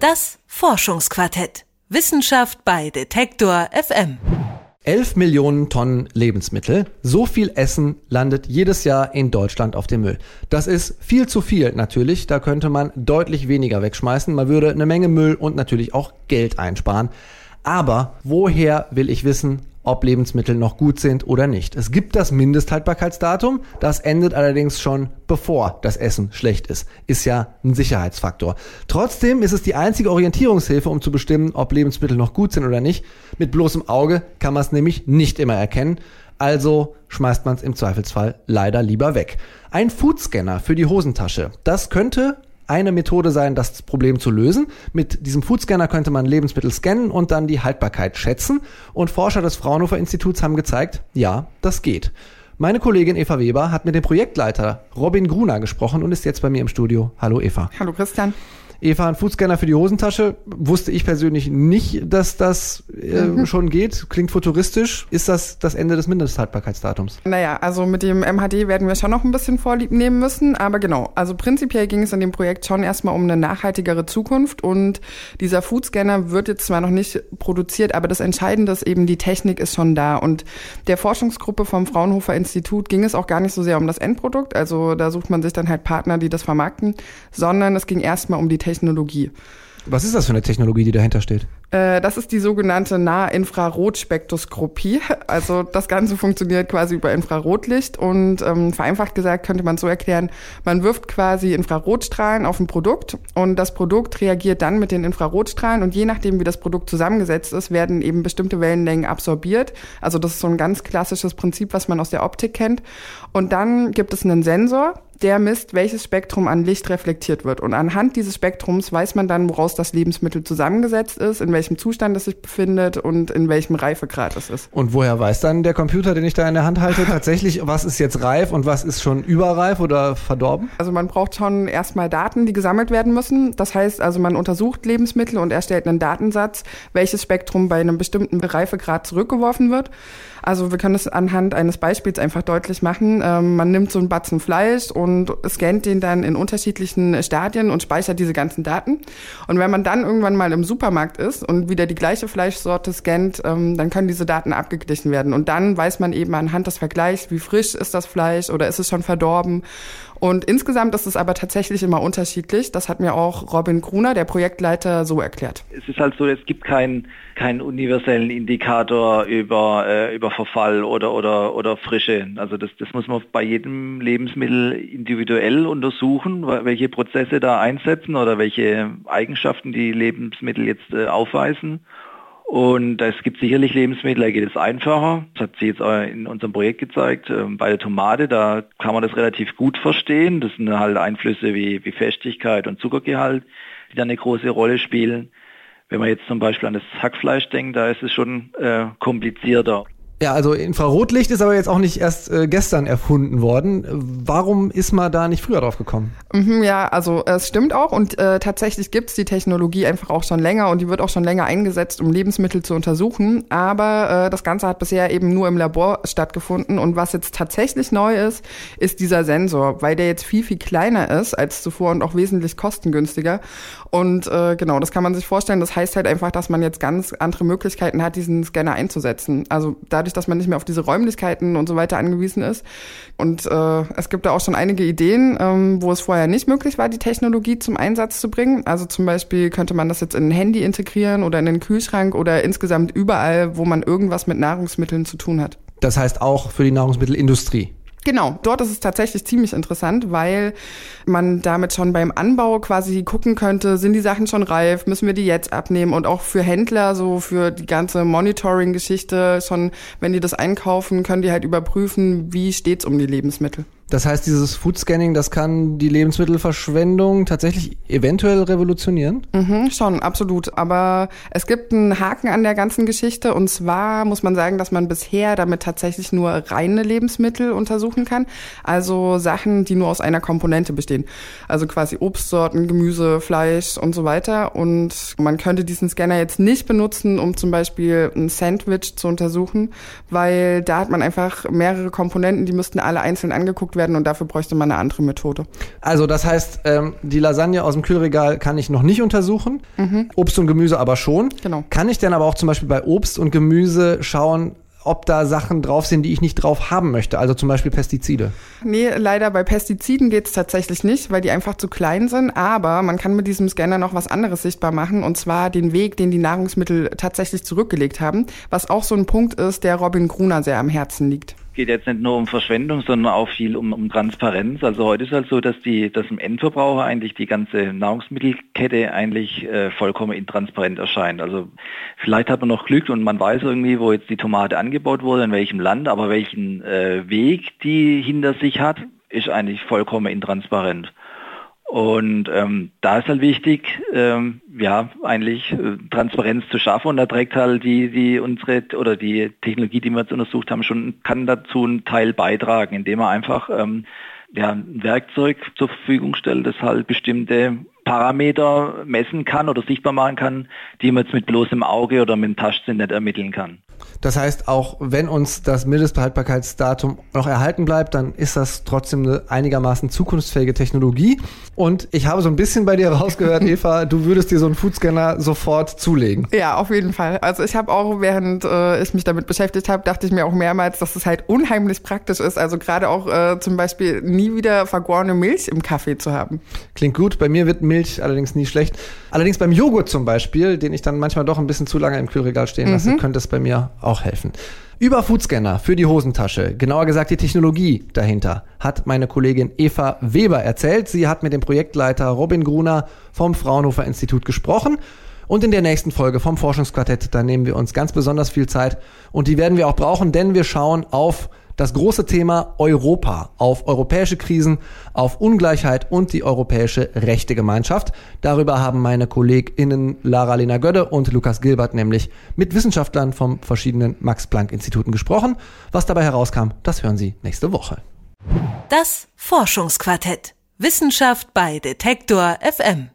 Das Forschungsquartett. Wissenschaft bei Detektor FM. 11 Millionen Tonnen Lebensmittel. So viel Essen landet jedes Jahr in Deutschland auf dem Müll. Das ist viel zu viel natürlich. Da könnte man deutlich weniger wegschmeißen. Man würde eine Menge Müll und natürlich auch Geld einsparen. Aber woher will ich wissen, ob Lebensmittel noch gut sind oder nicht. Es gibt das Mindesthaltbarkeitsdatum, das endet allerdings schon bevor das Essen schlecht ist. Ist ja ein Sicherheitsfaktor. Trotzdem ist es die einzige Orientierungshilfe, um zu bestimmen, ob Lebensmittel noch gut sind oder nicht. Mit bloßem Auge kann man es nämlich nicht immer erkennen. Also schmeißt man es im Zweifelsfall leider lieber weg. Ein Foodscanner für die Hosentasche. Das könnte eine Methode sein, das Problem zu lösen. Mit diesem Foodscanner könnte man Lebensmittel scannen und dann die Haltbarkeit schätzen. Und Forscher des Fraunhofer Instituts haben gezeigt, ja, das geht. Meine Kollegin Eva Weber hat mit dem Projektleiter Robin Gruner gesprochen und ist jetzt bei mir im Studio. Hallo Eva. Hallo Christian. Eva, ein Foodscanner für die Hosentasche. Wusste ich persönlich nicht, dass das äh, mhm. schon geht. Klingt futuristisch. Ist das das Ende des Mindesthaltbarkeitsdatums? Naja, also mit dem MHD werden wir schon noch ein bisschen Vorlieb nehmen müssen. Aber genau, also prinzipiell ging es in dem Projekt schon erstmal um eine nachhaltigere Zukunft. Und dieser Foodscanner wird jetzt zwar noch nicht produziert, aber das Entscheidende ist eben, die Technik ist schon da. Und der Forschungsgruppe vom Fraunhofer Institut ging es auch gar nicht so sehr um das Endprodukt. Also da sucht man sich dann halt Partner, die das vermarkten, sondern es ging erstmal um die Technik. Technologie. Was ist das für eine Technologie, die dahinter steht? Äh, das ist die sogenannte Nahinfrarotspektroskopie. Also das Ganze funktioniert quasi über Infrarotlicht und ähm, vereinfacht gesagt könnte man so erklären, man wirft quasi Infrarotstrahlen auf ein Produkt und das Produkt reagiert dann mit den Infrarotstrahlen und je nachdem, wie das Produkt zusammengesetzt ist, werden eben bestimmte Wellenlängen absorbiert. Also das ist so ein ganz klassisches Prinzip, was man aus der Optik kennt. Und dann gibt es einen Sensor, der misst, welches Spektrum an Licht reflektiert wird. Und anhand dieses Spektrums weiß man dann, woraus das Lebensmittel zusammengesetzt ist, in welchem Zustand es sich befindet und in welchem Reifegrad es ist. Und woher weiß dann der Computer, den ich da in der Hand halte, tatsächlich, was ist jetzt reif und was ist schon überreif oder verdorben? Also man braucht schon erstmal Daten, die gesammelt werden müssen. Das heißt also, man untersucht Lebensmittel und erstellt einen Datensatz, welches Spektrum bei einem bestimmten Reifegrad zurückgeworfen wird. Also wir können das anhand eines Beispiels einfach deutlich machen. Ähm, man nimmt so einen Batzen Fleisch und scannt den dann in unterschiedlichen Stadien und speichert diese ganzen Daten. Und wenn man dann irgendwann mal im Supermarkt ist und wieder die gleiche Fleischsorte scannt, ähm, dann können diese Daten abgeglichen werden. Und dann weiß man eben anhand des Vergleichs, wie frisch ist das Fleisch oder ist es schon verdorben. Und insgesamt ist es aber tatsächlich immer unterschiedlich. Das hat mir auch Robin Gruner, der Projektleiter, so erklärt. Es ist halt so, es gibt keinen keinen universellen Indikator über, äh, über Verfall oder, oder, oder Frische. Also das, das muss man bei jedem Lebensmittel individuell untersuchen, welche Prozesse da einsetzen oder welche Eigenschaften die Lebensmittel jetzt äh, aufweisen. Und es gibt sicherlich Lebensmittel, da geht es einfacher. Das hat sie jetzt in unserem Projekt gezeigt. Ähm, bei der Tomate, da kann man das relativ gut verstehen. Das sind halt Einflüsse wie, wie Festigkeit und Zuckergehalt, die da eine große Rolle spielen. Wenn man jetzt zum Beispiel an das Hackfleisch denkt, da ist es schon äh, komplizierter. Ja, also Infrarotlicht ist aber jetzt auch nicht erst äh, gestern erfunden worden. Warum ist man da nicht früher drauf gekommen? Mhm, ja, also es stimmt auch und äh, tatsächlich gibt's die Technologie einfach auch schon länger und die wird auch schon länger eingesetzt, um Lebensmittel zu untersuchen. Aber äh, das Ganze hat bisher eben nur im Labor stattgefunden und was jetzt tatsächlich neu ist, ist dieser Sensor, weil der jetzt viel, viel kleiner ist als zuvor und auch wesentlich kostengünstiger. Und äh, genau, das kann man sich vorstellen. Das heißt halt einfach, dass man jetzt ganz andere Möglichkeiten hat, diesen Scanner einzusetzen. Also dadurch dadurch, dass man nicht mehr auf diese Räumlichkeiten und so weiter angewiesen ist. Und äh, es gibt da auch schon einige Ideen, ähm, wo es vorher nicht möglich war, die Technologie zum Einsatz zu bringen. Also zum Beispiel könnte man das jetzt in ein Handy integrieren oder in den Kühlschrank oder insgesamt überall, wo man irgendwas mit Nahrungsmitteln zu tun hat. Das heißt auch für die Nahrungsmittelindustrie. Genau, dort ist es tatsächlich ziemlich interessant, weil man damit schon beim Anbau quasi gucken könnte, sind die Sachen schon reif, müssen wir die jetzt abnehmen und auch für Händler, so für die ganze Monitoring-Geschichte, schon wenn die das einkaufen, können die halt überprüfen, wie steht's um die Lebensmittel. Das heißt, dieses Foodscanning, das kann die Lebensmittelverschwendung tatsächlich eventuell revolutionieren? Mhm, schon, absolut. Aber es gibt einen Haken an der ganzen Geschichte. Und zwar muss man sagen, dass man bisher damit tatsächlich nur reine Lebensmittel untersuchen kann. Also Sachen, die nur aus einer Komponente bestehen. Also quasi Obstsorten, Gemüse, Fleisch und so weiter. Und man könnte diesen Scanner jetzt nicht benutzen, um zum Beispiel ein Sandwich zu untersuchen, weil da hat man einfach mehrere Komponenten, die müssten alle einzeln angeguckt werden und dafür bräuchte man eine andere Methode. Also das heißt, ähm, die Lasagne aus dem Kühlregal kann ich noch nicht untersuchen, mhm. Obst und Gemüse aber schon. Genau. Kann ich denn aber auch zum Beispiel bei Obst und Gemüse schauen, ob da Sachen drauf sind, die ich nicht drauf haben möchte, also zum Beispiel Pestizide. Nee, leider bei Pestiziden geht es tatsächlich nicht, weil die einfach zu klein sind. Aber man kann mit diesem Scanner noch was anderes sichtbar machen, und zwar den Weg, den die Nahrungsmittel tatsächlich zurückgelegt haben, was auch so ein Punkt ist, der Robin Gruner sehr am Herzen liegt geht jetzt nicht nur um Verschwendung, sondern auch viel um, um Transparenz. Also heute ist halt so, dass die, dass dem Endverbraucher eigentlich die ganze Nahrungsmittelkette eigentlich äh, vollkommen intransparent erscheint. Also vielleicht hat man noch Glück und man weiß irgendwie, wo jetzt die Tomate angebaut wurde, in welchem Land, aber welchen äh, Weg die hinter sich hat, ist eigentlich vollkommen intransparent. Und ähm, da ist halt wichtig, ähm, ja, eigentlich äh, Transparenz zu schaffen. Und da trägt halt die, die unsere oder die Technologie, die wir jetzt untersucht haben, schon kann dazu einen Teil beitragen, indem man einfach ähm, ja, ein Werkzeug zur Verfügung stellt, das halt bestimmte Parameter messen kann oder sichtbar machen kann, die man jetzt mit bloßem Auge oder mit dem Taschsinn nicht ermitteln kann. Das heißt, auch wenn uns das Mindestbehaltbarkeitsdatum noch erhalten bleibt, dann ist das trotzdem eine einigermaßen zukunftsfähige Technologie. Und ich habe so ein bisschen bei dir rausgehört, Eva, du würdest dir so einen Foodscanner sofort zulegen. Ja, auf jeden Fall. Also ich habe auch, während äh, ich mich damit beschäftigt habe, dachte ich mir auch mehrmals, dass es halt unheimlich praktisch ist. Also gerade auch äh, zum Beispiel nie wieder vergorene Milch im Kaffee zu haben. Klingt gut. Bei mir wird Milch allerdings nie schlecht. Allerdings beim Joghurt zum Beispiel, den ich dann manchmal doch ein bisschen zu lange im Kühlregal stehen lasse, mhm. könnte es bei mir auch helfen. Über Foodscanner für die Hosentasche, genauer gesagt die Technologie dahinter, hat meine Kollegin Eva Weber erzählt. Sie hat mit dem Projektleiter Robin Gruner vom Fraunhofer Institut gesprochen. Und in der nächsten Folge vom Forschungsquartett, da nehmen wir uns ganz besonders viel Zeit und die werden wir auch brauchen, denn wir schauen auf das große Thema Europa, auf europäische Krisen, auf Ungleichheit und die europäische Rechtegemeinschaft. Darüber haben meine KollegInnen Lara-Lena Gödde und Lukas Gilbert nämlich mit Wissenschaftlern vom verschiedenen Max-Planck-Instituten gesprochen. Was dabei herauskam, das hören Sie nächste Woche. Das Forschungsquartett. Wissenschaft bei Detektor FM.